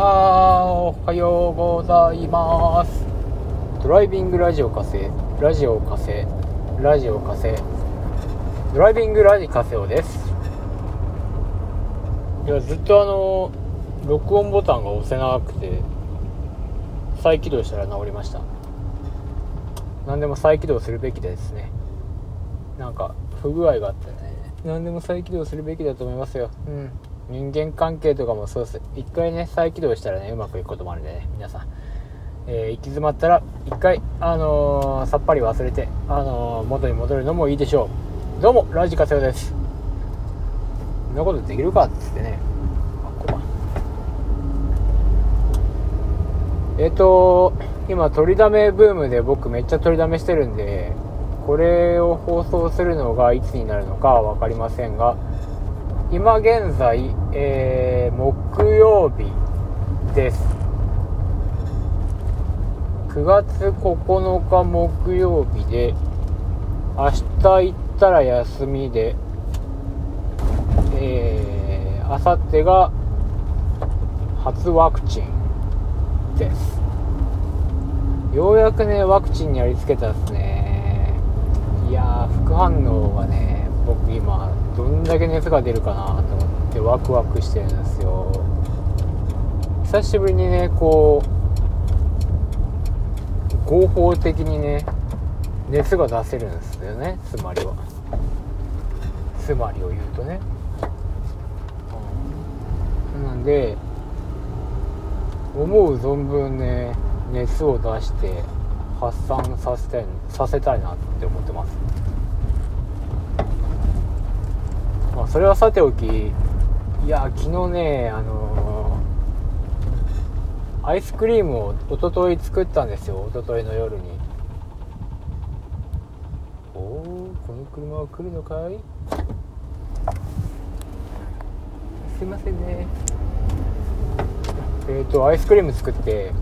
あーおはようございます。ドライビングラジオ火星ラジオ火星ラジオ火星ドライビングラジカセオです。いやずっとあの録音ボタンが押せなくて再起動したら治りました。何でも再起動するべきですね。なんか不具合があってね。何でも再起動するべきだと思いますよ。うん人間関係とかもそうです。一回ね再起動したらねうまくいくこともあるんでね皆さん、えー、行き詰まったら一回あのー、さっぱり忘れてあのー、元に戻るのもいいでしょう。どうもラジカセオです。そんなことできるかっつってね。えっ、ー、と今取りだめブームで僕めっちゃ取りだめしてるんでこれを放送するのがいつになるのかは分かりませんが今現在、えー、木曜日です。9月9日木曜日で明日行ったら休みでえー、明後日が初ワクチンです。ようやくねワクチンにやりつけたっすね。いやー副反応がね僕今どんだけ熱が出るかなと思ってワクワクしてるんですよ。久しぶりにねこう合法的にね熱が出せるんですよね。つまりは。つまりを言うとね、うん、なんで思う存分ね熱を出して発散させたいさせたいなって思ってます。まあそれはさておきいや昨日ねあのー、アイスクリームを一昨日作ったんですよ一昨日の夜に。おおこの車は来るのかい？すいませんね。えっ、ー、とアイスクリーム作って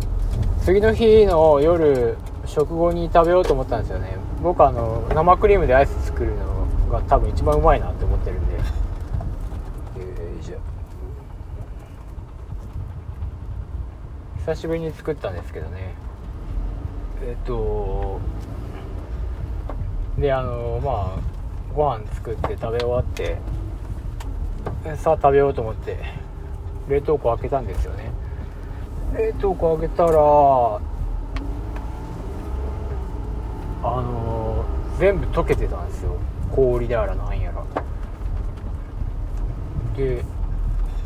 次の日の夜食後に食べようと思ったんですよね。僕あの生クリームでアイス作るのが多分一番うまいなって思ってるんでよいしょ久しぶりに作ったんですけどね。えっ、とであのまあご飯作って食べ終わってさあ食べようと思って冷凍庫開けたんですよね。冷凍庫開けたらあの、全部溶けてたんですよ。氷であらなんやら。で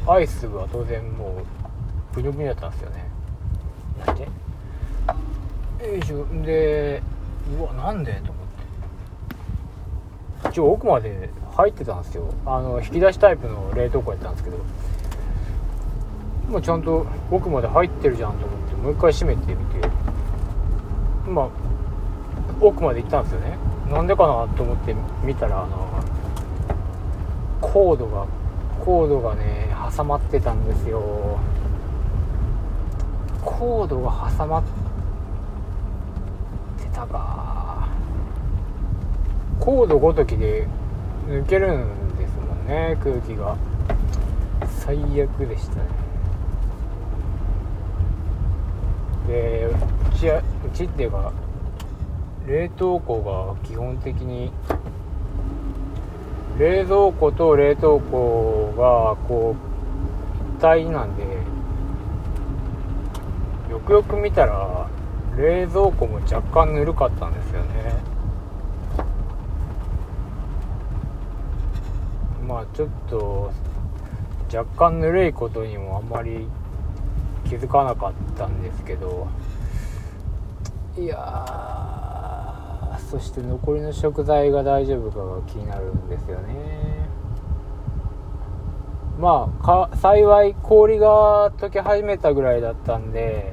アイスは当然もうブニョブニョだったんですよね。なんでよいしょ。でうわなんで？と思って。一応奥まで入ってたんですよ。あの引き出しタイプの冷凍庫やったんですけど。まあ、ちゃんと奥まで入ってるじゃんと思ってもう一回閉めてみて。まあ奥まで行ったんですよね。なんでかなと思って見たらあのコードがコードがね挟まってたんですよ。コードが挟まってたか。コードごときで抜けるんですもんね空気が。最悪でしたね。でうちはうちっていうか冷凍庫が基本的に冷蔵庫と冷凍庫がこう一体なんでよくよく見たら冷蔵庫も若干ぬるかったんですよね。まあちょっと若干ぬるいことにもあんまり気づかなかったんですけどいやそして残りの食材が大丈夫かが気になるんですよね。まあか幸い氷が溶け始めたぐらいだったんで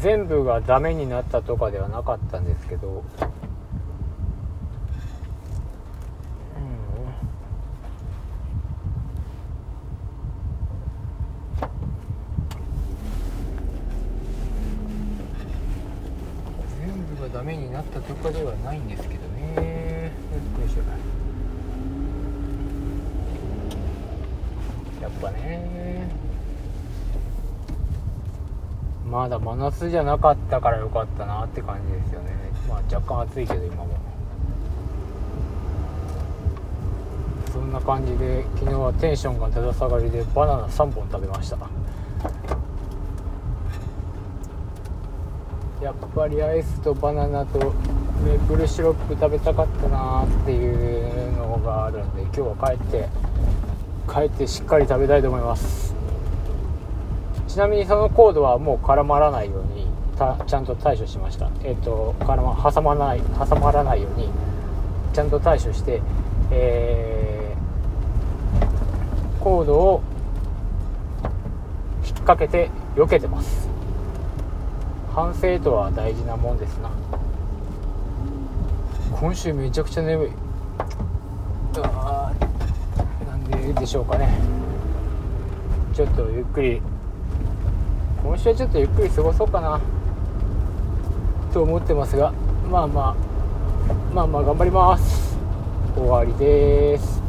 全部がダメになったとかではなかったんですけど。全部がダメになったとかではないんですけどね。よいしょ。やっぱね。まだ真夏じゃなかったからよかったなって感じですよね。まあ若干暑いけど今も。そんな感じで昨日はテンションがだだ下がりでバナナ3本食べました。やっぱりアイスとバナナとメープルシロップ食べたかったなっていうのがあるんで今日は帰って帰ってしっかり食べたいと思います。ちなみにそのコードはもう絡まらないようにちゃんと対処しました。えっ、ー、と絡ま挟まない挟まらないようにちゃんと対処してえー、コードを引っ掛けて避けてます。反省とは大事なもんですな。今週めちゃくちゃ眠い。でしょうかね。ちょっとゆっくり。今週はちょっとゆっくり過ごそうかな。と思ってますがまあまあまあまあ頑張ります。終わりです。